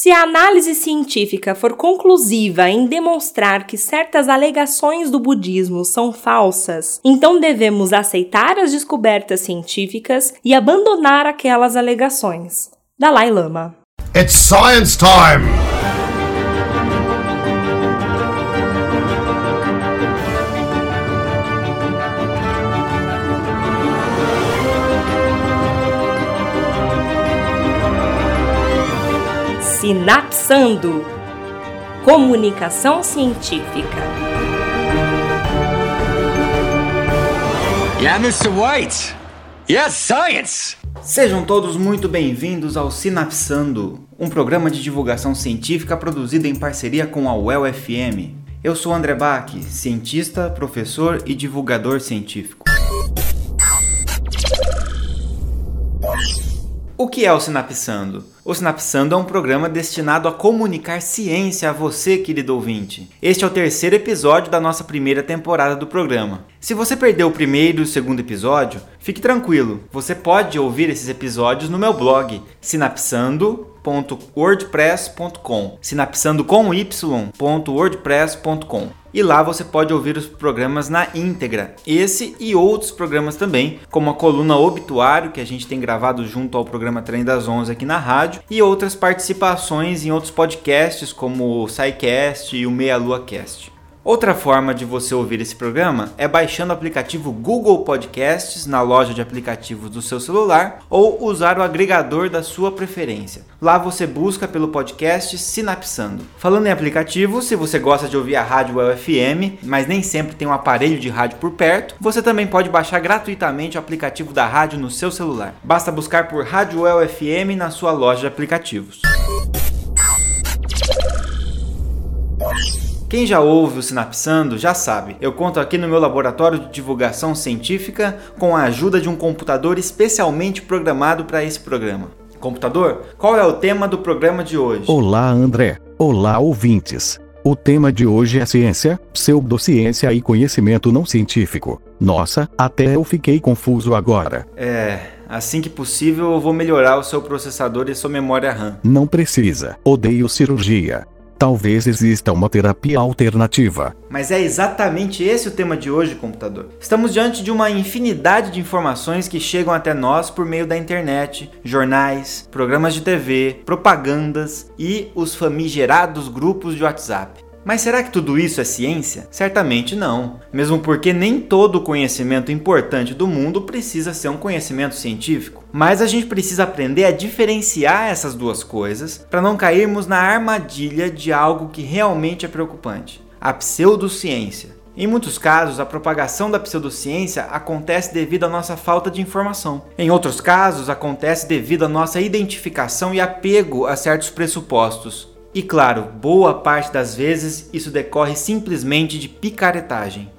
Se a análise científica for conclusiva em demonstrar que certas alegações do budismo são falsas, então devemos aceitar as descobertas científicas e abandonar aquelas alegações. Dalai Lama. It's science time! Sinapsando Comunicação Científica. Yeah, Mr. White! Yes, science! Sejam todos muito bem-vindos ao Sinapsando, um programa de divulgação científica produzido em parceria com a UEL FM. Eu sou André Bach, cientista, professor e divulgador científico. O que é o Sinapsando? O Sinapsando é um programa destinado a comunicar ciência a você, querido ouvinte. Este é o terceiro episódio da nossa primeira temporada do programa. Se você perdeu o primeiro e o segundo episódio, fique tranquilo, você pode ouvir esses episódios no meu blog, sinapsando.wordpress.com. Sinapsando com y.wordpress.com e lá você pode ouvir os programas na íntegra. Esse e outros programas também, como a coluna Obituário, que a gente tem gravado junto ao programa Trem das 11 aqui na rádio, e outras participações em outros podcasts, como o SciCast e o Meia Lua Cast. Outra forma de você ouvir esse programa é baixando o aplicativo Google Podcasts na loja de aplicativos do seu celular ou usar o agregador da sua preferência. Lá você busca pelo podcast Sinapsando. Falando em aplicativo, se você gosta de ouvir a rádio UFM, mas nem sempre tem um aparelho de rádio por perto, você também pode baixar gratuitamente o aplicativo da rádio no seu celular. Basta buscar por Rádio UFM na sua loja de aplicativos. Quem já ouve o Sinapsando já sabe, eu conto aqui no meu laboratório de divulgação científica com a ajuda de um computador especialmente programado para esse programa. Computador, qual é o tema do programa de hoje? Olá, André. Olá, ouvintes. O tema de hoje é ciência, pseudociência e conhecimento não científico. Nossa, até eu fiquei confuso agora. É, assim que possível eu vou melhorar o seu processador e sua memória RAM. Não precisa. Odeio cirurgia. Talvez exista uma terapia alternativa. Mas é exatamente esse o tema de hoje, computador. Estamos diante de uma infinidade de informações que chegam até nós por meio da internet, jornais, programas de TV, propagandas e os famigerados grupos de WhatsApp. Mas será que tudo isso é ciência? Certamente não. Mesmo porque nem todo conhecimento importante do mundo precisa ser um conhecimento científico. Mas a gente precisa aprender a diferenciar essas duas coisas para não cairmos na armadilha de algo que realmente é preocupante: a pseudociência. Em muitos casos, a propagação da pseudociência acontece devido à nossa falta de informação. Em outros casos, acontece devido à nossa identificação e apego a certos pressupostos. E claro, boa parte das vezes isso decorre simplesmente de picaretagem.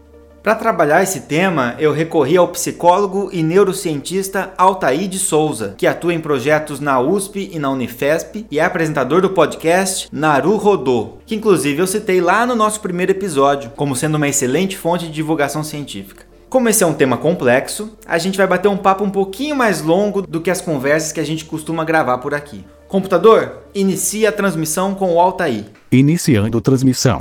Para trabalhar esse tema, eu recorri ao psicólogo e neurocientista Altair de Souza, que atua em projetos na USP e na Unifesp e é apresentador do podcast Naru Rodô, que inclusive eu citei lá no nosso primeiro episódio, como sendo uma excelente fonte de divulgação científica. Como esse é um tema complexo, a gente vai bater um papo um pouquinho mais longo do que as conversas que a gente costuma gravar por aqui. Computador, inicie a transmissão com o Altair. Iniciando transmissão.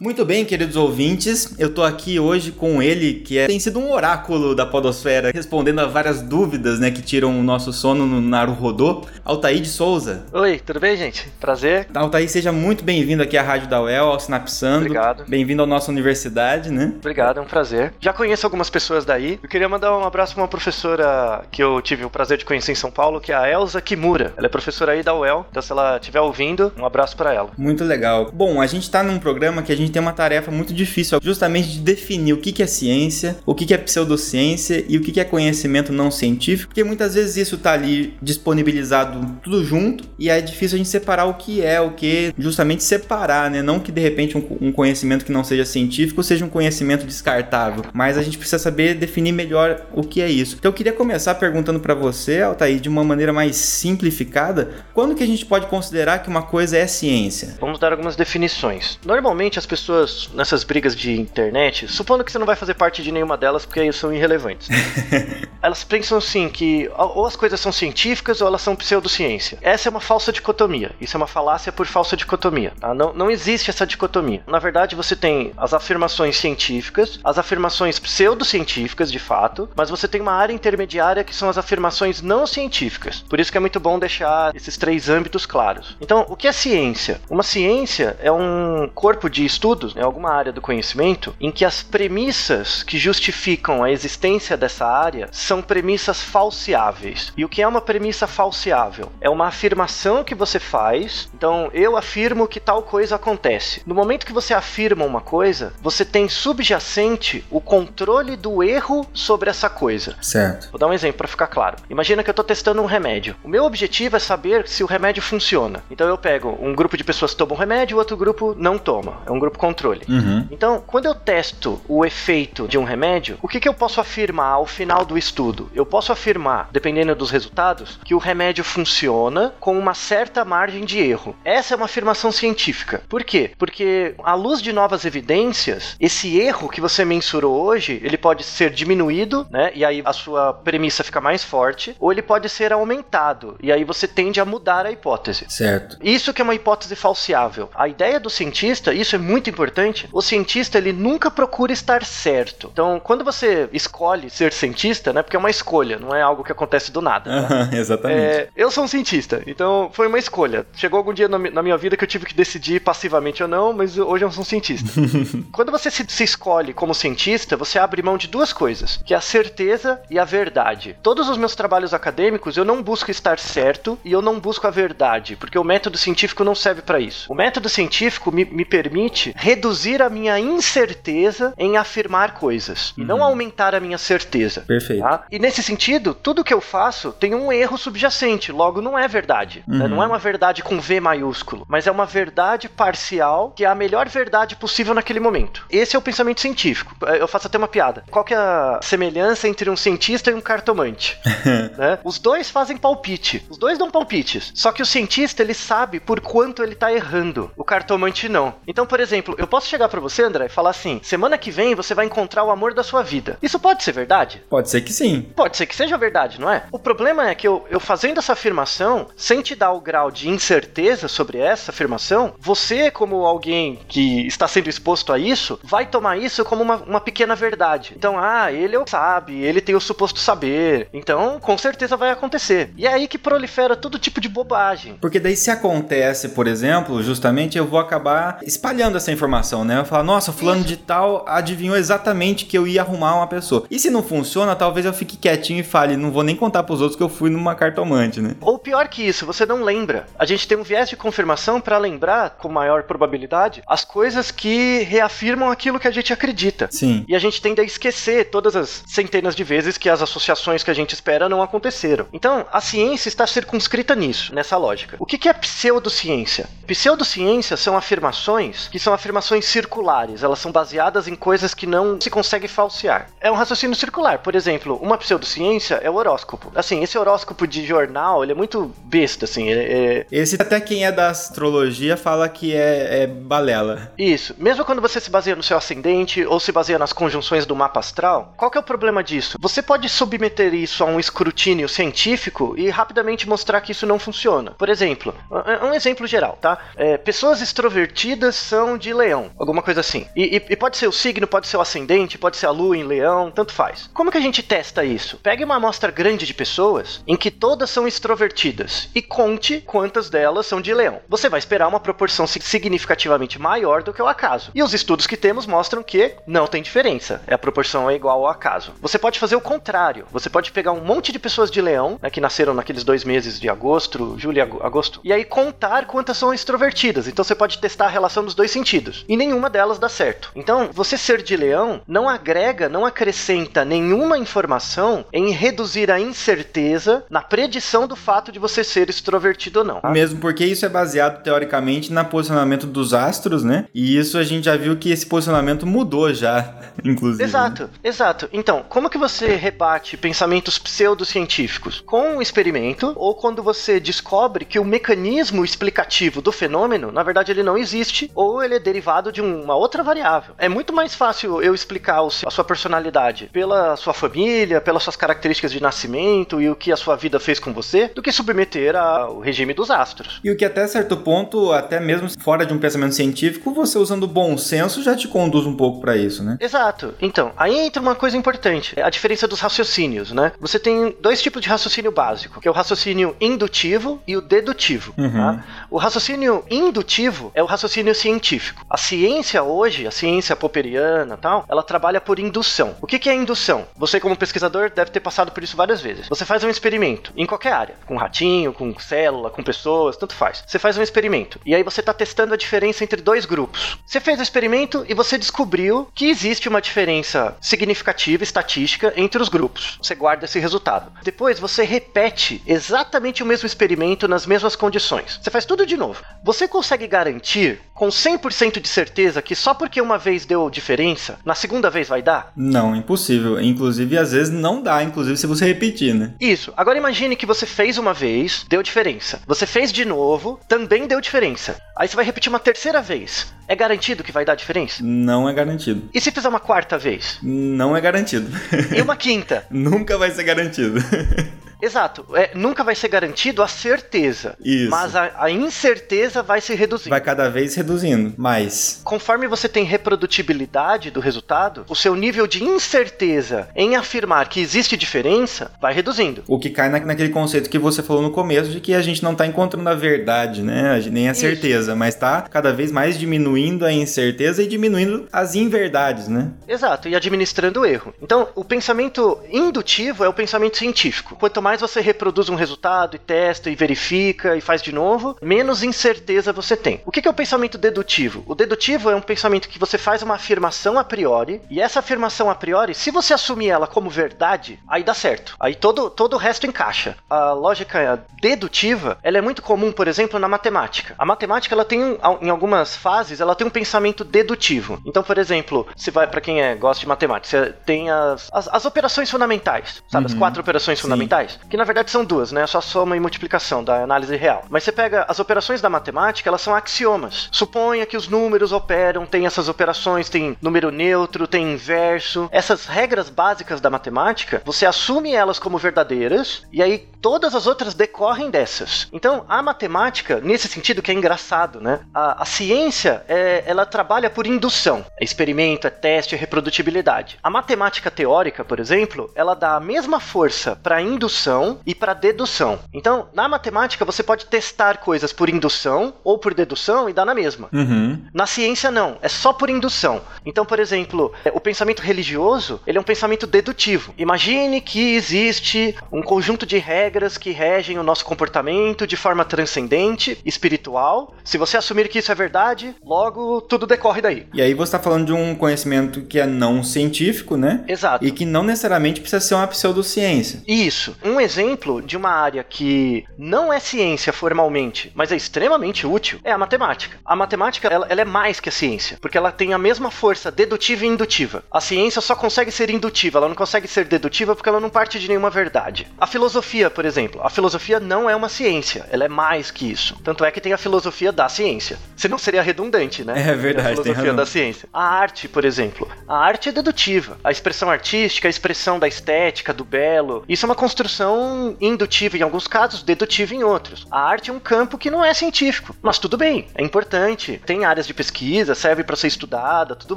Muito bem, queridos ouvintes, eu tô aqui hoje com ele, que é, tem sido um oráculo da podosfera, respondendo a várias dúvidas, né, que tiram o nosso sono no Naruhodô, Altair de Souza. Oi, tudo bem, gente? Prazer. Altair, seja muito bem-vindo aqui à Rádio da UEL, ao Sinapsando. Obrigado. Bem-vindo à nossa universidade, né? Obrigado, é um prazer. Já conheço algumas pessoas daí. Eu queria mandar um abraço pra uma professora que eu tive o prazer de conhecer em São Paulo, que é a Elza Kimura. Ela é professora aí da UEL, então se ela estiver ouvindo, um abraço para ela. Muito legal. Bom, a gente tá num programa que a gente tem uma tarefa muito difícil, justamente de definir o que é ciência, o que é pseudociência e o que é conhecimento não científico, porque muitas vezes isso tá ali disponibilizado tudo junto e é difícil a gente separar o que é o que, justamente separar, né? Não que de repente um, conhecimento que não seja científico seja um conhecimento descartável, mas a gente precisa saber definir melhor o que é isso. Então eu queria começar perguntando para você, Altair, de uma maneira mais simplificada, quando que a gente pode considerar que uma coisa é ciência? Vamos dar algumas definições. Normalmente as pessoas pessoas nessas brigas de internet, supondo que você não vai fazer parte de nenhuma delas porque aí são irrelevantes. elas pensam assim que ou as coisas são científicas ou elas são pseudociência. Essa é uma falsa dicotomia. Isso é uma falácia por falsa dicotomia. Tá? Não, não existe essa dicotomia. Na verdade, você tem as afirmações científicas, as afirmações pseudocientíficas, de fato, mas você tem uma área intermediária que são as afirmações não científicas. Por isso que é muito bom deixar esses três âmbitos claros. Então, o que é ciência? Uma ciência é um corpo de estudos, é alguma área do conhecimento, em que as premissas que justificam a existência dessa área são premissas falseáveis. E o que é uma premissa falseável? É uma afirmação que você faz. Então, eu afirmo que tal coisa acontece. No momento que você afirma uma coisa, você tem subjacente o controle do erro sobre essa coisa. Certo. Vou dar um exemplo para ficar claro. Imagina que eu estou testando um remédio. O meu objetivo é saber se o remédio funciona. Então eu pego um grupo de pessoas que tomam remédio, outro grupo não toma. É um grupo controle. Uhum. Então, quando eu testo o efeito de um remédio, o que, que eu posso afirmar ao final do estudo? Eu posso afirmar, dependendo dos resultados, que o remédio funciona com uma certa margem de erro. Essa é uma afirmação científica. Por quê? Porque, à luz de novas evidências, esse erro que você mensurou hoje, ele pode ser diminuído, né? E aí a sua premissa fica mais forte, ou ele pode ser aumentado, e aí você tende a mudar a hipótese. Certo. Isso que é uma hipótese falseável. A ideia do cientista, isso é muito importante. O cientista ele nunca procura estar certo. Então, quando você escolhe ser cientista, né? Porque é uma escolha, não é algo que acontece do nada. né? Exatamente. É, eu sou um cientista, então foi uma escolha. Chegou algum dia na minha vida que eu tive que decidir passivamente ou não, mas hoje eu sou um cientista. Quando você se, se escolhe como cientista, você abre mão de duas coisas, que é a certeza e a verdade. Todos os meus trabalhos acadêmicos, eu não busco estar certo e eu não busco a verdade, porque o método científico não serve para isso. O método científico me, me permite reduzir a minha incerteza em afirmar coisas, e não aumentar a minha certeza. Perfeito. Tá? E nesse sentido, tudo que eu faço tem um erro subjacente, logo não é verdade. né? Uhum. Não é uma verdade com V maiúsculo, mas é uma verdade parcial que é a melhor verdade possível naquele momento. Esse é o pensamento científico. Eu faço até uma piada. Qual que é a semelhança entre um cientista e um cartomante? né? Os dois fazem palpite. Os dois dão palpites. Só que o cientista, ele sabe por quanto ele tá errando. O cartomante não. Então, por exemplo, eu posso chegar pra você, André, e falar assim: semana que vem você vai encontrar o amor da sua vida. Isso pode ser verdade? Pode ser que sim. Pode ser que seja verdade, não é? O problema é que eu, eu fazendo essa afirmação, sem te dar o grau de incerteza sobre essa afirmação, você, como alguém que está sendo exposto a isso, vai tomar isso como uma, uma pequena verdade. Então, ah, ele é o sabe, ele tem o suposto saber. Então, com certeza vai acontecer. E é aí que prolifera todo tipo de bobagem. Porque daí se acontece, por exemplo, justamente eu vou acabar espalhando essa informação, né? Eu falo, nossa, fulano de tal adivinhou exatamente que eu ia arrumar uma pessoa. E se não funciona, talvez eu fique quietinho e fale, não vou nem contar pros outros que eu fui numa cartomante, né? Ou pior que isso, você não lembra. A gente tem um viés de confirmação para lembrar, com maior probabilidade, as coisas que reafirmam aquilo que a gente acredita. Sim. E a gente tende a esquecer todas as centenas de vezes que as associações que a gente espera não aconteceram. Então, a ciência está circunscrita nisso, nessa lógica. O que que é pseudociência? Pseudociência são afirmações que são afirmações circulares, elas são baseadas em coisas que não se consegue falsear. É um raciocínio circular. Por exemplo, uma pseudociência é o horóscopo. Assim, esse horóscopo de jornal, ele é muito besta, assim, é- é, Esse até quem é da astrologia fala que é, é balela. Isso. Mesmo quando você se baseia no seu ascendente ou se baseia nas conjunções do mapa astral, qual que é o problema disso? Você pode submeter isso a um escrutínio científico e rapidamente mostrar que isso não funciona. Por exemplo, um um exemplo geral, tá? É, pessoas extrovertidas são de leão, alguma coisa assim. E, e- e pode ser o signo, pode ser o ascendente, pode ser a lua em leão, tanto faz. Como que a gente testa isso? Pegue uma amostra grande de pessoas em que todas são extrovertidas e conte quantas delas são de leão. Você vai esperar uma proporção si- significativamente maior do que o acaso. E os estudos que temos mostram que não tem diferença. É a proporção é igual ao acaso. Você pode fazer o contrário. Você pode pegar um monte de pessoas de leão, né, que nasceram naqueles dois meses de agosto, julho e ago- agosto, e aí contar quantas são extrovertidas. Então você pode testar a relação dos dois sentidos. E nenhuma delas dá certo. Então, você ser de leão não agrega, não acrescenta nenhuma informação em reduzir a incerteza na predição do fato de você ser extrovertido ou não. tá? Mesmo porque isso é baseado, teoricamente, no posicionamento dos astros, né? E isso a gente já viu que esse posicionamento mudou já, inclusive. né? Exato, exato. Então, como que você rebate pensamentos pseudocientíficos? Com um experimento ou quando você descobre que o mecanismo explicativo do fenômeno, na verdade, ele não existe ou ele é derivado de uma outra variável. É muito mais fácil eu explicar a sua personalidade pela sua família, pelas suas características de nascimento e o que a sua vida fez com você, do que submeter ao regime dos astros. E o que até certo ponto, até mesmo fora de um pensamento científico, você usando bom senso já te conduz um pouco para isso, né? Exato. Então, aí entra uma coisa importante, a diferença dos raciocínios, né? Você tem dois tipos de raciocínio básico, que é o raciocínio indutivo e o dedutivo. Uhum. Tá? O raciocínio indutivo é o raciocínio científico. A ciência hoje, a ciência popperiana tal, ela trabalha por indução. O que, que é indução? Você, como pesquisador, deve ter passado por isso várias vezes. Você faz um experimento em qualquer área, com ratinho, com célula, com pessoas, tanto faz. Você faz um experimento e aí você está testando a diferença entre dois grupos. Você fez o experimento e você descobriu que existe uma diferença significativa, estatística, entre os grupos. Você guarda esse resultado. Depois você repete exatamente o mesmo experimento nas mesmas condições. Você faz tudo de novo. Você consegue garantir com 100% de certeza que só porque uma vez deu diferença, na segunda vez vai dar? Não, impossível. Inclusive, às vezes não dá, inclusive se você repetir, né? Isso. Agora imagine que você fez uma vez, deu diferença. Você fez de novo, também deu diferença. Aí você vai repetir uma terceira vez. É garantido que vai dar diferença? Não é garantido. E se fizer uma quarta vez? Não é garantido. E uma quinta? Nunca vai ser garantido. Exato. É, nunca vai ser garantido a certeza. Isso. Mas a, a, incerteza vai se reduzindo. Vai cada vez reduzindo, mas. Conforme você tem reprodutibilidade do resultado, o seu nível de incerteza em afirmar que existe diferença vai reduzindo. O que cai na, naquele conceito que você falou no começo de que a gente não está encontrando a verdade, né? Nem a certeza, Isso. mas está cada vez mais diminuindo a incerteza e diminuindo as inverdades, né? Exato, e administrando o erro. Então, o pensamento indutivo é o pensamento científico. Quanto mais mais você reproduz um resultado e testa e verifica e faz de novo, menos incerteza você tem. O que é o pensamento dedutivo? O dedutivo é um pensamento que você faz uma afirmação a priori, e essa afirmação a priori, se você assumir ela como verdade, aí dá certo. Aí todo, todo o resto encaixa. A lógica dedutiva, ela é muito comum, por exemplo, na matemática. A matemática, ela tem, em algumas fases, ela tem um pensamento dedutivo. Então, por exemplo, se vai para quem é, gosta de matemática, você tem as, as, as operações fundamentais, sabe? Uhum. As quatro operações Sim. fundamentais que na verdade são duas, né? Só soma e multiplicação da análise real. Mas você pega as operações da matemática, elas são axiomas. Suponha que os números operam, tem essas operações, tem número neutro, tem inverso. Essas regras básicas da matemática, você assume elas como verdadeiras e aí todas as outras decorrem dessas. Então, a matemática, nesse sentido que é engraçado, né? A, a ciência, é, ela trabalha por indução. É experimento, é teste, é reprodutibilidade. A matemática teórica, por exemplo, ela dá a mesma força para indução indução e para dedução. Então, na matemática, você pode testar coisas por indução ou por dedução e dar na mesma. Uhum. Na ciência, não. É só por indução. Então, por exemplo, é, o pensamento religioso, ele é um pensamento dedutivo. Imagine que existe um conjunto de regras que regem o nosso comportamento de forma transcendente, espiritual. Se você assumir que isso é verdade, logo tudo decorre daí. E aí você está falando de um conhecimento que é não científico, né? Exato. E que não necessariamente precisa ser uma pseudociência. Isso. Um um exemplo de uma área que não é ciência formalmente, mas é extremamente útil, é a matemática. A matemática, ela, ela, é mais que a ciência, porque ela tem a mesma força dedutiva e indutiva. A ciência só consegue ser indutiva, ela não consegue ser dedutiva porque ela não parte de nenhuma verdade. A filosofia, por exemplo, a filosofia não é uma ciência, ela é mais que isso. Tanto é que tem a filosofia da ciência. Senão seria redundante, né? É verdade. A filosofia da ciência. A arte, por exemplo, a arte é dedutiva. A expressão artística, a expressão da estética, do belo, isso é uma construção não indutiva em alguns casos, dedutiva em outros. A arte é um campo que não é científico, mas tudo bem, é importante. Tem áreas de pesquisa, serve para ser estudada, tudo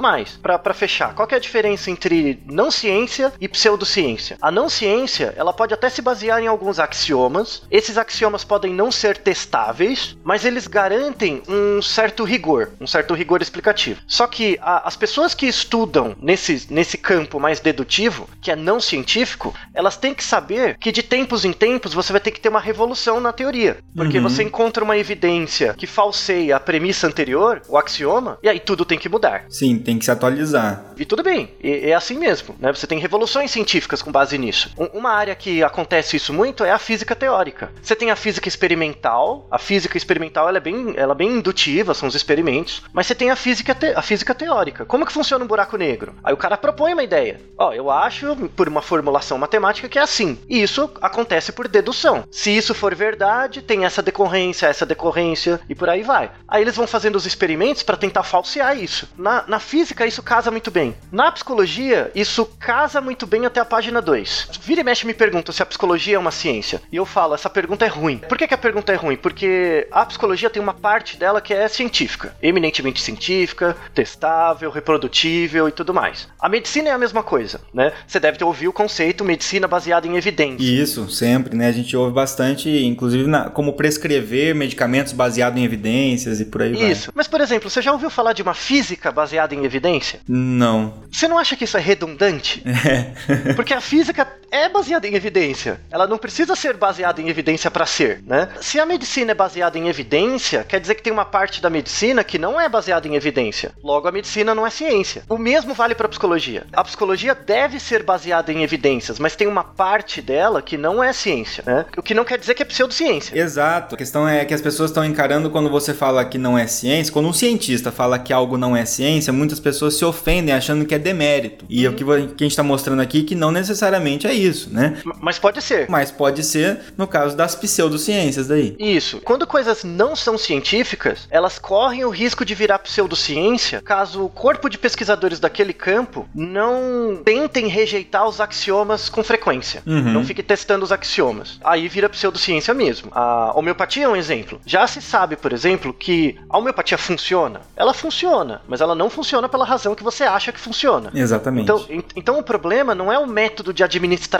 mais. Para fechar, qual é a diferença entre não ciência e pseudociência? A não ciência, ela pode até se basear em alguns axiomas. Esses axiomas podem não ser testáveis, mas eles garantem um certo rigor, um certo rigor explicativo. Só que a, as pessoas que estudam nesse, nesse campo mais dedutivo, que é não científico, elas têm que saber que de de tempos em tempos você vai ter que ter uma revolução na teoria. Porque uhum. você encontra uma evidência que falseia a premissa anterior, o axioma, e aí tudo tem que mudar. Sim, tem que se atualizar. E tudo bem, e, é assim mesmo, né? Você tem revoluções científicas com base nisso. uma área que acontece isso muito é a física teórica. Você tem a física experimental, a física experimental ela é bem, ela é bem indutiva, são os experimentos, mas você tem a física, te, a física teórica. Como que funciona um buraco negro? Aí o cara propõe uma ideia. Ó, eu acho, por uma formulação matemática, que é assim. E isso acontece por dedução. Se isso for verdade, tem essa decorrência, essa decorrência e por aí vai. Aí eles vão fazendo os experimentos para tentar falsear isso. Na, na física, isso casa muito bem. Na psicologia, isso casa muito bem até a página 2. Vira e mexe me pergunta se a psicologia é uma ciência. E eu falo, essa pergunta é ruim. Por que, que a pergunta é ruim? Porque a psicologia tem uma parte dela que é científica, eminentemente científica, testável, reprodutível e tudo mais. A medicina é a mesma coisa, né? Você deve ter ouvido o conceito medicina baseada em evidência. Isso, sempre, né? A gente ouve bastante, inclusive na, como prescrever medicamentos baseados em evidências e por aí vai. Isso. Mas, por exemplo, você já ouviu falar de uma física baseada em evidência? Não. Você não acha que isso é redundante? É. Porque a física é baseada em evidência. Ela não precisa ser baseada em evidência para ser, né? Se a medicina é baseada em evidência, quer dizer que tem uma parte da medicina que não é baseada em evidência. Logo, a medicina não é ciência. O mesmo vale para a psicologia. A psicologia deve ser baseada em evidências, mas tem uma parte dela que não é ciência, né? O que não quer dizer que é pseudociência. Exato. A questão é que as pessoas estão encarando quando você fala que não é ciência, quando um cientista fala que algo não é ciência, muitas pessoas se ofendem achando que é demérito. E uhum. o que a gente está mostrando aqui é que não necessariamente é isso, né? Mas pode ser. Mas pode ser no caso das pseudociências daí. Isso. Quando coisas não são científicas, elas correm o risco de virar pseudociência caso o corpo de pesquisadores daquele campo não tentem rejeitar os axiomas com frequência. Uhum. Não fique testando os axiomas. Aí vira pseudociência mesmo. A homeopatia é um exemplo. Já se sabe, por exemplo, que a homeopatia funciona. Ela funciona, mas ela não funciona pela razão que você acha que funciona. Exatamente. Então, então o problema não é o método de administração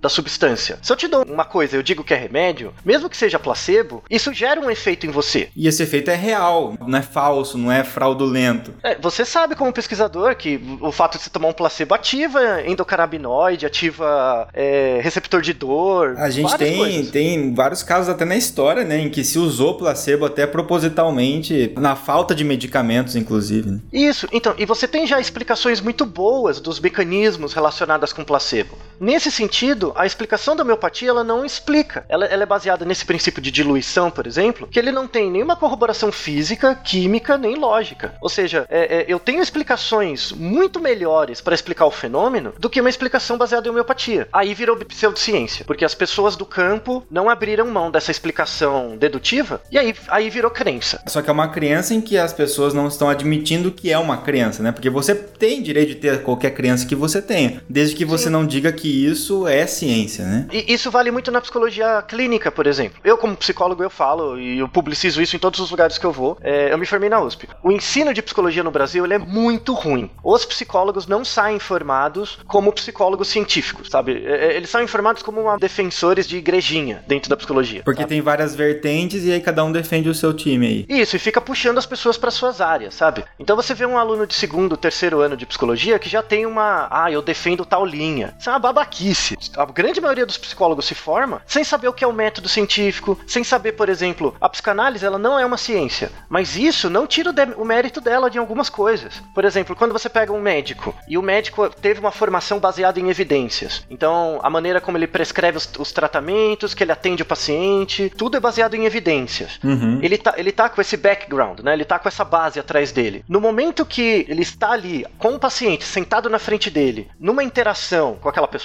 da substância. Se eu te dou uma coisa, eu digo que é remédio, mesmo que seja placebo, isso gera um efeito em você. E esse efeito é real, não é falso, não é fraudulento. É, você sabe como pesquisador que o fato de você tomar um placebo ativa endocannabinoide, ativa é, receptor de dor. A gente tem, tem vários casos até na história, né, em que se usou placebo até propositalmente, na falta de medicamentos, inclusive. Né? Isso, então, e você tem já explicações muito boas dos mecanismos relacionados com placebo. Nesse sentido, a explicação da homeopatia ela não explica. Ela, ela, é baseada nesse princípio de diluição, por exemplo, que ele não tem nenhuma corroboração física, química nem lógica. Ou seja, é, é, eu tenho explicações muito melhores para explicar o fenômeno do que uma explicação baseada em homeopatia. Aí virou pseudociência, porque as pessoas do campo não abriram mão dessa explicação dedutiva e aí, aí virou crença. Só que é uma crença em que as pessoas não estão admitindo que é uma crença, né? Porque você tem direito de ter qualquer crença que você tenha, desde que você Sim. não diga que isso é ciência, né? E isso vale muito na psicologia clínica, por exemplo. Eu, como psicólogo, eu falo e eu publicizo isso em todos os lugares que eu vou. É, eu me formei na USP. O ensino de psicologia no Brasil ele é muito ruim. Os psicólogos não saem formados como psicólogos científicos, sabe? É, é, eles são informados como defensores de igrejinha dentro da psicologia. Porque sabe? tem várias vertentes e aí cada um defende o seu time aí. Isso, e fica puxando as pessoas para suas áreas, sabe? Então você vê um aluno de segundo, terceiro ano de psicologia que já tem uma. Ah, eu defendo tal linha. Isso é uma babaquice. A grande maioria dos psicólogos se forma sem saber o que é o método científico, sem saber, por exemplo, a psicanálise ela não é uma ciência. Mas isso não tira o, o mérito dela de algumas coisas. Por exemplo, quando você pega um médico e o médico teve uma formação baseada em evidências. Então, a maneira como ele prescreve os, os tratamentos, que ele atende o paciente, tudo é baseado em evidências. Uhum. Ele, tá, ele tá com esse background, né? Ele tá com essa base atrás dele. No momento que ele está ali com o paciente sentado na frente dele, numa interação com aquela pessoa,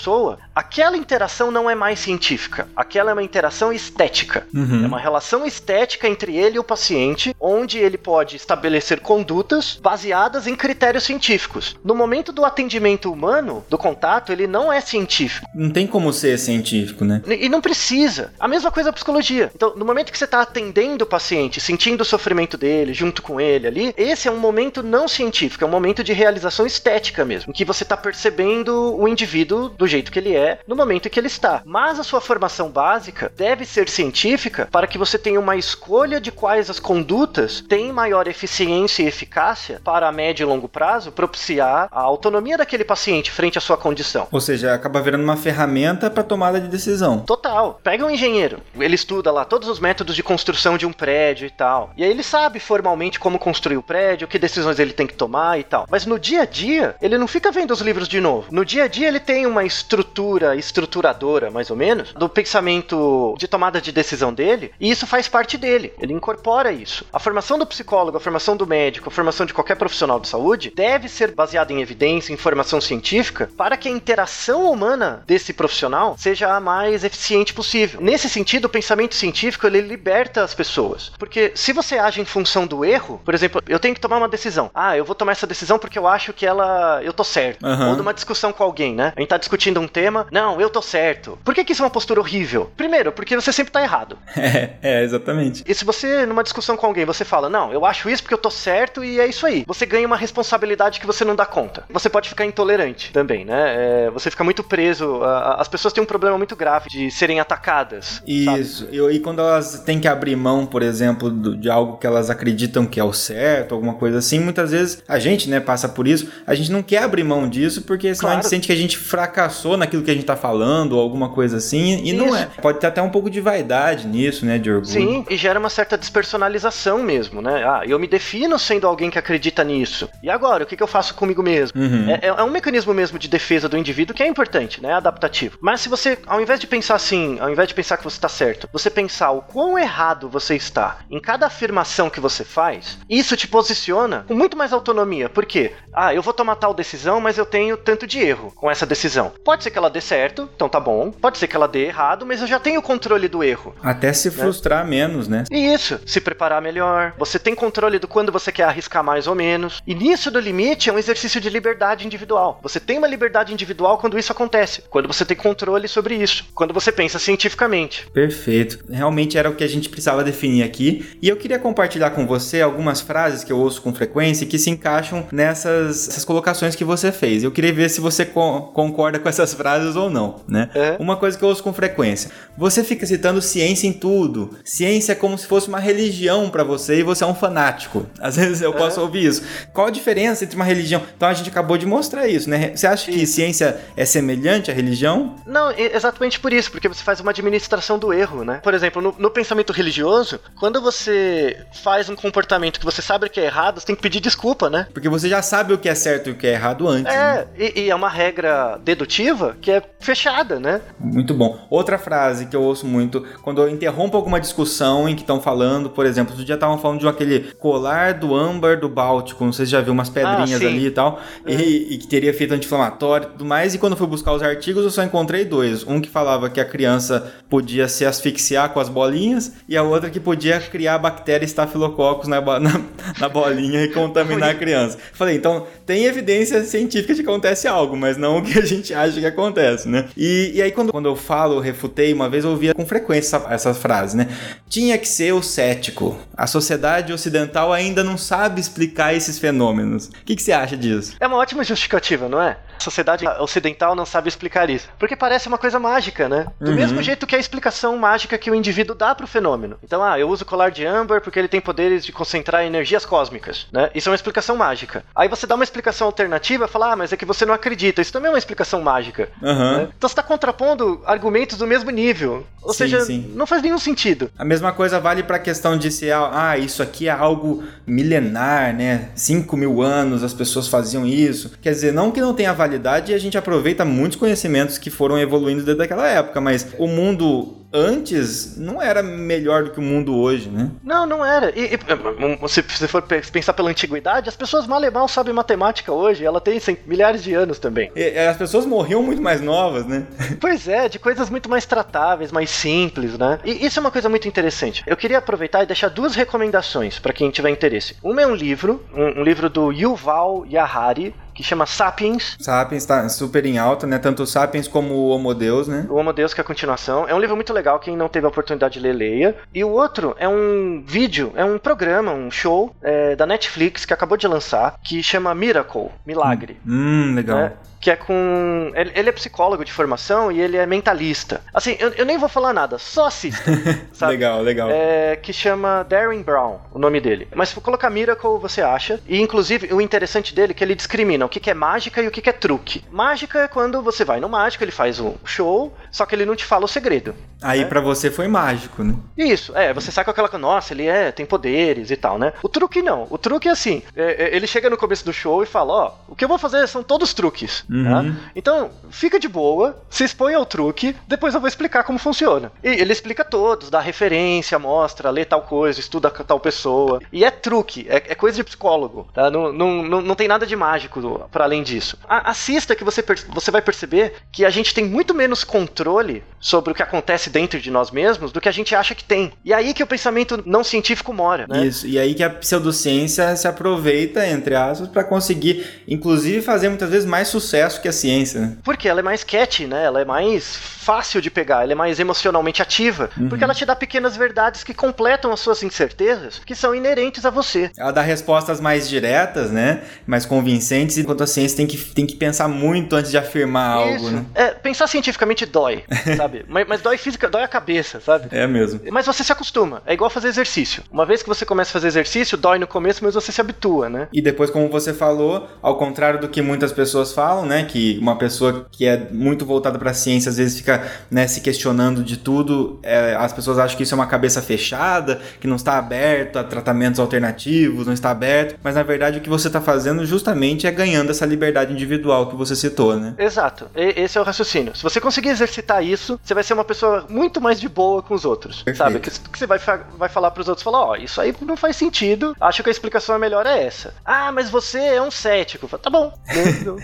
aquela interação não é mais científica. Aquela é uma interação estética. Uhum. É uma relação estética entre ele e o paciente, onde ele pode estabelecer condutas baseadas em critérios científicos. No momento do atendimento humano, do contato, ele não é científico. Não tem como ser científico, né? E não precisa. A mesma coisa a psicologia. Então, no momento que você está atendendo o paciente, sentindo o sofrimento dele, junto com ele ali, esse é um momento não científico, é um momento de realização estética mesmo, em que você está percebendo o indivíduo do jeito que ele é, no momento em que ele está. Mas a sua formação básica deve ser científica para que você tenha uma escolha de quais as condutas têm maior eficiência e eficácia para a médio e longo prazo propiciar a autonomia daquele paciente frente à sua condição. Ou seja, acaba virando uma ferramenta para tomada de decisão. Total. Pega um engenheiro, ele estuda lá todos os métodos de construção de um prédio e tal. E aí ele sabe formalmente como construir o prédio, que decisões ele tem que tomar e tal. Mas no dia a dia, ele não fica vendo os livros de novo. No dia a dia, ele tem uma, estrutura estruturadora, mais ou menos, do pensamento de tomada de decisão dele, e isso faz parte dele. Ele incorpora isso. A formação do psicólogo, a formação do médico, a formação de qualquer profissional de saúde deve ser baseada em evidência, informação científica, para que a interação humana desse profissional seja a mais eficiente possível. Nesse sentido, o pensamento científico ele liberta as pessoas, porque se você age em função do erro, por exemplo, eu tenho que tomar uma decisão. Ah, eu vou tomar essa decisão porque eu acho que ela eu tô certo. Aham. Ou numa discussão com alguém, né? A gente tá discutindo um tema, não, eu tô certo. Por que, que isso é uma postura horrível? Primeiro, porque você sempre tá errado. É, é, exatamente. E se você, numa discussão com alguém, você fala, não, eu acho isso porque eu tô certo e é isso aí. Você ganha uma responsabilidade que você não dá conta. Você pode ficar intolerante também, né? É, você fica muito preso. a- a- as pessoas têm um problema muito grave de serem atacadas. Isso. E, e quando elas têm que abrir mão, por exemplo, do- de algo que elas acreditam que é o certo, alguma coisa assim, muitas vezes a gente, né, passa por isso, a gente não quer abrir mão disso porque senão a gente Claro. sente que a gente fracassou naquilo que a gente tá falando, ou alguma coisa assim, e não Isso. é. Pode ter até um pouco de vaidade nisso, né, de orgulho. Sim, e gera uma certa despersonalização mesmo, né? Ah, eu me defino sendo alguém que acredita nisso. E agora, o que, que eu faço comigo mesmo? Uhum. É, é um mecanismo mesmo de defesa do indivíduo que é importante, né? Adaptativo. Mas se você, ao invés de pensar assim, ao invés de pensar que você está certo, você pensar o quão errado você está em cada afirmação que você faz, isso te posiciona com muito mais autonomia. Por quê? Ah, eu vou tomar tal decisão, mas eu tenho tanto de erro com essa decisão. Pode ser que ela dê certo, então tá bom. Pode ser que ela dê errado, mas eu já tenho o controle do erro. Até se frustrar menos, né? E isso, se preparar melhor. Você tem controle do quando você quer arriscar mais ou menos. E nisso do limite é um exercício de liberdade individual. Você tem uma liberdade individual quando isso acontece, quando você tem controle sobre isso, quando você pensa cientificamente. Perfeito. Realmente era o que a gente precisava definir aqui. E eu queria compartilhar com você algumas frases que eu ouço com frequência que se encaixam nessas essas colocações que você fez. Eu queria ver se você co- concorda com essas frases ou não, né? É. Uma coisa que eu ouço com frequência. Você fica citando ciência em tudo. Ciência é como se fosse uma religião pra você e você é um fanático. Às vezes eu posso ouvir isso. Qual a diferença entre uma religião? Então a gente acabou de mostrar isso, né? Você acha que ciência é semelhante à religião? Não, exatamente por isso, porque você faz uma administração do erro, né? Por exemplo, no, no pensamento religioso, quando você faz um comportamento que você sabe que é errado, você tem que pedir desculpa, né? Porque você já sabe o que é certo e o que é errado antes. né? É, e, e é uma regra dedutiva que é fechada, né? Muito bom. Outra frase que eu ouço muito, quando eu interrompo alguma discussão em que estão falando, por exemplo, outro dia estavam falando de aquele colar do âmbar do Báltico, não sei se já viu umas pedrinhas sim. ali e tal, e, e que teria efeito anti-inflamatório e tudo mais, e quando eu fui buscar os artigos eu só encontrei dois. Um que falava que a criança podia se asfixiar com as bolinhas, e a outra que podia criar a bactéria estafilococcus na, na, na bolinha e contaminar a criança. Falei, então tem evidência científica de que acontece algo, mas não o que a gente acha que acontece, né? E, e aí quando, quando eu falo, refutei, uma vez eu ouvia com frequência essa, essa frase, né? Tinha que ser o cético. A sociedade ocidental ainda não sabe explicar esses fenômenos. O que, que você acha disso? É uma ótima justificativa, não é? A sociedade ocidental não sabe explicar isso. Porque parece uma coisa mágica, né? Do Uhum. mesmo jeito que a explicação mágica que o indivíduo dá pro fenômeno. Então, ah, eu uso o colar de âmbar porque ele tem poderes de concentrar energias cósmicas, né? Isso é uma explicação mágica. Aí você dá uma explicação alternativa e fala, ah, mas é que você não acredita. Isso também é uma explicação mágica. Aham. né? Então você tá contrapondo argumentos do mesmo nível. Ou Sim, seja, sim. não faz nenhum sentido. A mesma coisa vale para a questão de ser, ah, isso aqui é algo milenar, né? 5 mil anos as pessoas faziam isso. Quer dizer, não que não tenha validade e a gente aproveita muitos conhecimentos que foram evoluindo desde aquela época, mas o mundo antes não era melhor do que o mundo hoje, né? Não, não era. E, e, se você for pe- pensar pela antiguidade, as pessoas mal e mal sabem matemática hoje. Ela tem cent- milhares de anos também. E- e as pessoas morriam muito mais novas, né? Pois é, de coisas muito mais tratáveis, mais simples, né? E isso é uma coisa muito interessante. Eu queria aproveitar e deixar duas recomendações para quem tiver interesse. Uma é um livro, um, um livro do Yuval Harari, que chama Sapiens, Sapiens tá super em alta, né? Tanto o Sapiens como o Homo Deus, né? O Homo Deus, que é a continuação. É um livro muito legal, quem não teve a oportunidade de ler, leia. E o outro é um vídeo, é um programa, um show é, da Netflix que acabou de lançar, que chama Miracle, Milagre. Hum, legal. né? Que é com. Ele, é psicólogo de formação e ele é mentalista. Assim, eu, eu nem vou falar nada, só assista. Legal, legal. É, que chama Darren Brown, o nome dele. Mas se for colocar Miracle, você acha. E inclusive, o interessante dele é que ele discrimina o que, que é mágica e o que, que é truque. Mágica é quando você vai no mágico, ele faz um show, só que ele não te fala o segredo. Aí É. pra você foi mágico, né? Isso, é, você sai com aquela nossa, ele é, tem poderes e tal, né? O truque não. O truque é assim: é, é, ele chega no começo do show e fala: Ó, o que eu vou fazer são todos truques. tá? Então, fica de boa, se expõe ao truque, depois eu vou explicar como funciona. E ele explica todos, dá referência, mostra, lê tal coisa, estuda tal pessoa. E é truque, é, é coisa de psicólogo, tá? Não, não, não, não tem nada de mágico para além disso. A- assista que você, você vai perceber que a gente tem muito menos controle sobre o que acontece dentro de nós mesmos do que a gente acha que tem. E aí que o pensamento não científico mora, né? Isso, e aí que a pseudociência se aproveita, entre aspas, pra conseguir, inclusive, fazer muitas vezes mais sucesso que a ciência, né? Porque ela é mais catchy, né? Ela é mais fácil de pegar, ela é mais emocionalmente ativa. Porque ela te dá pequenas verdades que completam as suas incertezas, que são inerentes a você. Ela dá respostas mais diretas, né? Mais convincentes, enquanto a ciência tem que, tem que pensar muito antes de afirmar algo, Isso. né? É, pensar cientificamente dói, sabe? Mas, mas dói física, dói a cabeça, sabe? É mesmo. Mas você se acostuma. É igual fazer exercício. Uma vez que você começa a fazer exercício, dói no começo, mas você se habitua, né? E depois, como você falou, ao contrário do que muitas pessoas falam, né, que uma pessoa que é muito voltada para a ciência às vezes fica né, se questionando de tudo, é, as pessoas acham que isso é uma cabeça fechada, que não está aberto a tratamentos alternativos, não está aberto, mas na verdade o que você está fazendo justamente é ganhando essa liberdade individual que você citou, né? Exato. E- esse é o raciocínio. Se você conseguir exercitar isso, você vai ser uma pessoa muito mais de boa com os outros. Perfeito. Sabe? Que, que você vai, fa- vai falar pros outros, falar, ó, isso aí não faz sentido. Acho que a explicação melhor é essa. Ah, mas você é um cético. Fala, tá bom.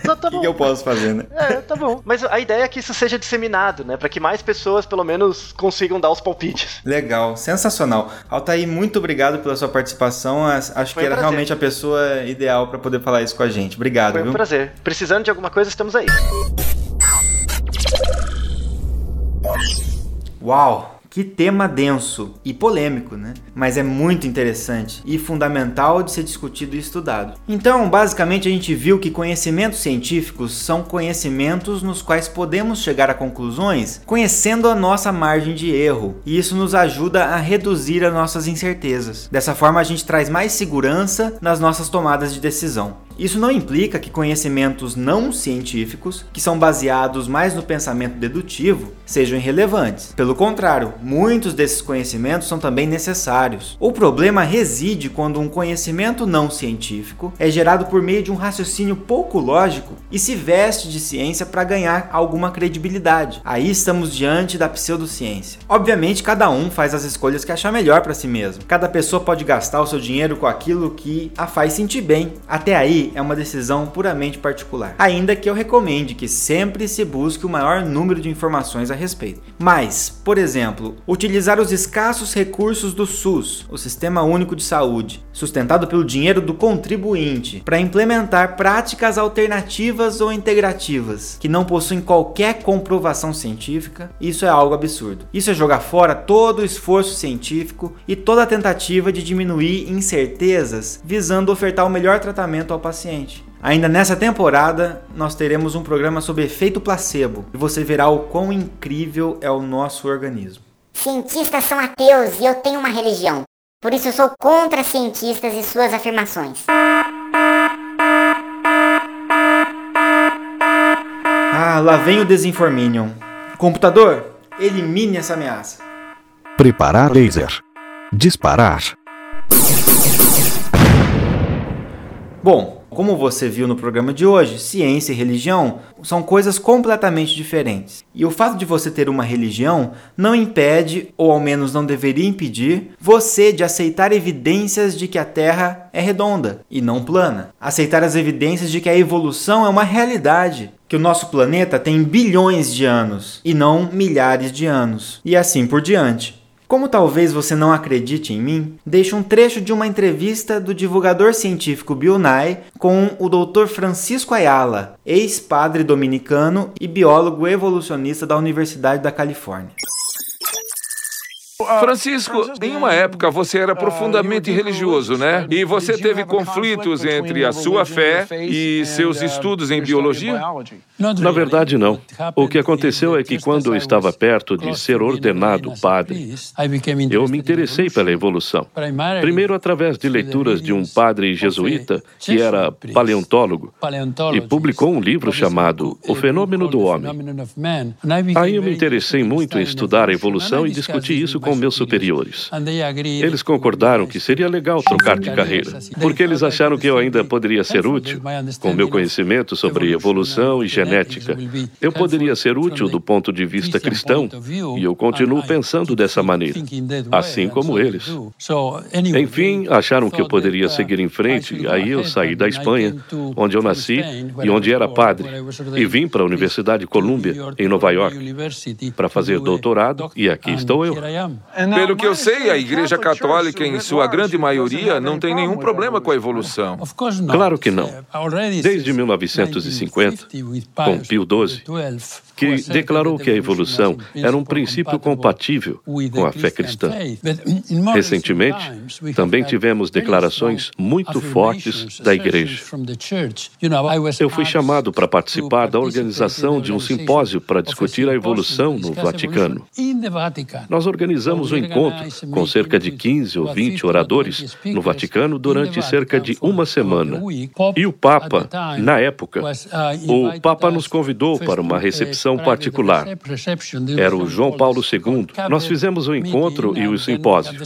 Tá, tá O que, eu posso fazer, né? É, tá bom. Mas a ideia é que isso seja disseminado, né? Pra que mais pessoas, pelo menos, consigam dar os palpites. Legal, sensacional. Altair, muito obrigado pela sua participação. Acho Foi que era realmente a pessoa ideal para poder falar isso com a gente. Obrigado, Foi um viu? prazer. Precisando de alguma coisa, estamos aí. Uau! Que tema denso e polêmico, né? Mas é muito interessante e fundamental de ser discutido e estudado. Então, basicamente, a gente viu que conhecimentos científicos são conhecimentos nos quais podemos chegar a conclusões conhecendo a nossa margem de erro, e isso nos ajuda a reduzir as nossas incertezas. Dessa forma, a gente traz mais segurança nas nossas tomadas de decisão. Isso não implica que conhecimentos não científicos, que são baseados mais no pensamento dedutivo, sejam irrelevantes. Pelo contrário, muitos desses conhecimentos são também necessários. O problema reside quando um conhecimento não científico é gerado por meio de um raciocínio pouco lógico e se veste de ciência para ganhar alguma credibilidade. Aí estamos diante da pseudociência. Obviamente, cada um faz as escolhas que achar melhor para si mesmo. Cada pessoa pode gastar o seu dinheiro com aquilo que a faz sentir bem. Até aí é uma decisão puramente particular. Ainda que eu recomende que sempre se busque o maior número de informações a respeito. Mas, por exemplo, utilizar os escassos recursos do SUS, o Sistema Único de Saúde, sustentado pelo dinheiro do contribuinte, para implementar práticas alternativas ou integrativas que não possuem qualquer comprovação científica, isso é algo absurdo. Isso é jogar fora todo o esforço científico e toda a tentativa de diminuir incertezas visando ofertar o melhor tratamento ao paciente. Ainda nessa temporada, nós teremos um programa sobre efeito placebo e você verá o quão incrível é o nosso organismo. Cientistas são ateus e eu tenho uma religião. Por isso eu sou contra cientistas e suas afirmações. Ah, lá vem o Desinforminion. Computador, elimine essa ameaça. Preparar laser. Disparar. Bom, como você viu no programa de hoje, ciência e religião são coisas completamente diferentes. E o fato de você ter uma religião não impede, ou ao menos não deveria impedir, você de aceitar evidências de que a Terra é redonda e não plana. Aceitar as evidências de que a evolução é uma realidade. Que o nosso planeta tem bilhões de anos e não milhares de anos. E assim por diante. Como talvez você não acredite em mim, deixo um trecho de uma entrevista do divulgador científico Bill Nye com o Dr. Francisco Ayala, ex-padre dominicano e biólogo evolucionista da Universidade da Califórnia. Francisco, em uma época você era profundamente religioso, né? E você teve conflitos entre a sua fé e seus estudos em biologia? Na verdade, não. O que aconteceu é que quando eu estava perto de ser ordenado padre, eu me interessei pela evolução. Primeiro, através de leituras de um padre jesuíta que era paleontólogo e publicou um livro chamado O Fenômeno do Homem. Aí eu me interessei muito em estudar a evolução e discutir isso com meus superiores. Eles concordaram que seria legal trocar de carreira, porque eles acharam que eu ainda poderia ser útil com meu conhecimento sobre evolução e genética. Eu poderia ser útil do ponto de vista cristão e eu continuo pensando dessa maneira, assim como eles. Enfim, acharam que eu poderia seguir em frente, aí eu saí da Espanha, onde eu nasci e onde era padre, e vim para a Universidade Columbia, em Nova York, para fazer doutorado, e aqui estou eu. Pelo que eu sei, a Igreja Católica, em sua grande maioria, não tem nenhum problema com a evolução. Claro que não. Desde 1950, com Pio XII, que declarou que a evolução era um princípio compatível com a fé cristã. Recentemente, também tivemos declarações muito fortes da Igreja. Eu fui chamado para participar da organização de um simpósio para discutir a evolução no Vaticano. Nós organizamos um encontro com cerca de 15 ou 20 oradores no Vaticano durante cerca de uma semana. E o Papa, na época, o Papa nos convidou para uma recepção particular. Era o João Paulo II. Nós fizemos o encontro e o simpósio.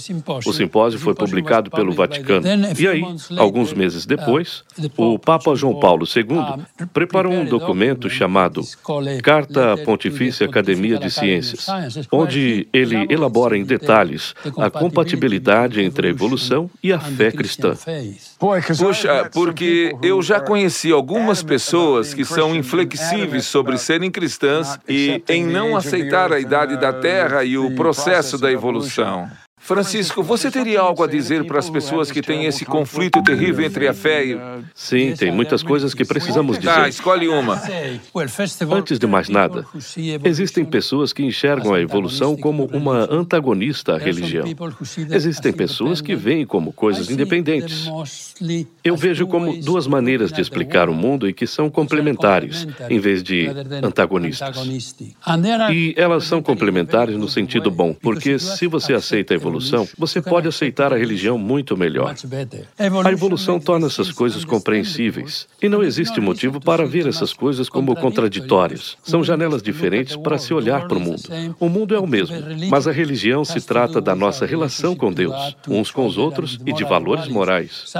O simpósio foi publicado pelo Vaticano. E aí, alguns meses depois, o Papa João Paulo II preparou um documento chamado Carta Pontifícia Academia de Ciências, onde ele elabora em detalhes a compatibilidade entre a evolução e a fé cristã. Puxa, porque eu já conheci algumas pessoas que são inflexíveis sobre serem cristãs e em não aceitar a idade da Terra e o processo da evolução. Francisco, você teria algo a dizer para as pessoas que têm esse conflito terrível entre a fé e. Sim, tem muitas coisas que precisamos dizer. Tá, escolhe uma. Antes de mais nada, existem pessoas que enxergam a evolução como uma antagonista à religião. Existem pessoas que veem como coisas independentes. Eu vejo como duas maneiras de explicar o mundo e que são complementares, em vez de antagonistas. E elas são complementares no sentido bom, porque se você aceita a evolução, evolução, você pode aceitar a religião muito melhor. A evolução torna essas coisas compreensíveis. E não existe motivo para ver essas coisas como contraditórias. São janelas diferentes para se olhar para o mundo. O mundo é o mesmo, mas a religião se trata da nossa relação com Deus, uns com os outros e de valores morais.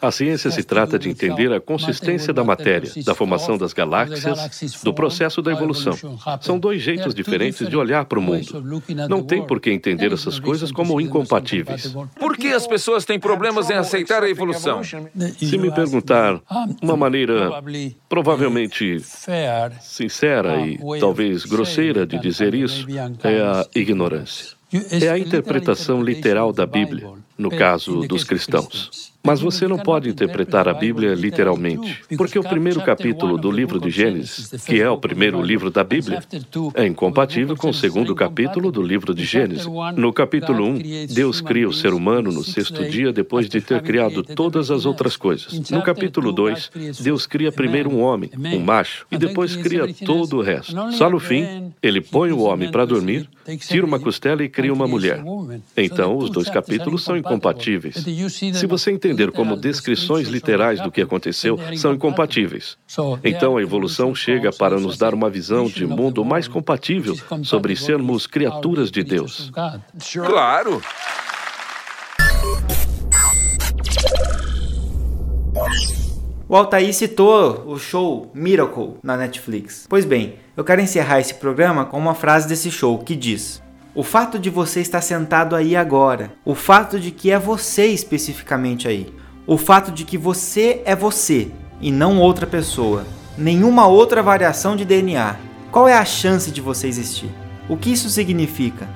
A ciência se trata de entender a consistência da matéria, da formação das galáxias, do processo da evolução. São dois jeitos diferentes de olhar para o mundo. Não tem por que entender essas coisas como incompatíveis. Por que as pessoas têm problemas em aceitar a evolução? Se me perguntar, uma maneira provavelmente sincera e talvez grosseira de dizer isso é a ignorância. É a interpretação literal da Bíblia, no caso dos cristãos. Mas você não pode interpretar a Bíblia literalmente, porque o primeiro capítulo do livro de Gênesis, que é o primeiro livro da Bíblia, é incompatível com o segundo capítulo do livro de Gênesis. No capítulo 1, Deus cria o ser humano no sexto dia depois de ter criado todas as outras coisas. No capítulo 2, Deus cria primeiro um homem, um macho, e depois cria todo o resto. Só no fim, ele põe o homem para dormir, tira uma costela e cria uma mulher. Então, os dois capítulos são incompatíveis. Se você entender como descrições literais do que aconteceu são incompatíveis. Então a evolução chega para nos dar uma visão de mundo mais compatível sobre sermos criaturas de Deus. Claro! O Altair citou o show Miracle na Netflix. Pois bem, eu quero encerrar esse programa com uma frase desse show que diz: o fato de você estar sentado aí agora, o fato de que é você especificamente aí, o fato de que você é você e não outra pessoa, nenhuma outra variação de DNA. Qual é a chance de você existir? O que isso significa?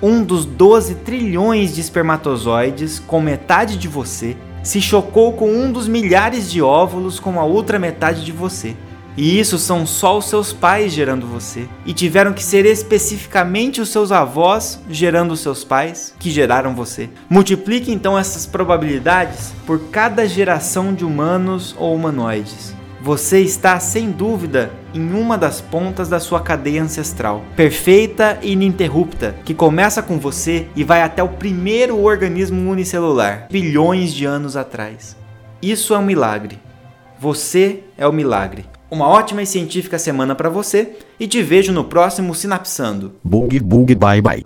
Um dos 12 trilhões de espermatozoides com metade de você se chocou com um dos milhares de óvulos com a outra metade de você. E isso são só os seus pais gerando você. E tiveram que ser especificamente os seus avós gerando os seus pais que geraram você. Multiplique então essas probabilidades por cada geração de humanos ou humanoides. Você está, sem dúvida, em uma das pontas da sua cadeia ancestral, perfeita e ininterrupta, que começa com você e vai até o primeiro organismo unicelular, bilhões de anos atrás. Isso é um milagre. Você é o milagre. Uma ótima e científica semana para você e te vejo no próximo Sinapsando. Bug bug bye bye.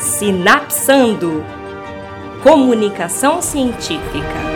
Sinapsando Comunicação Científica.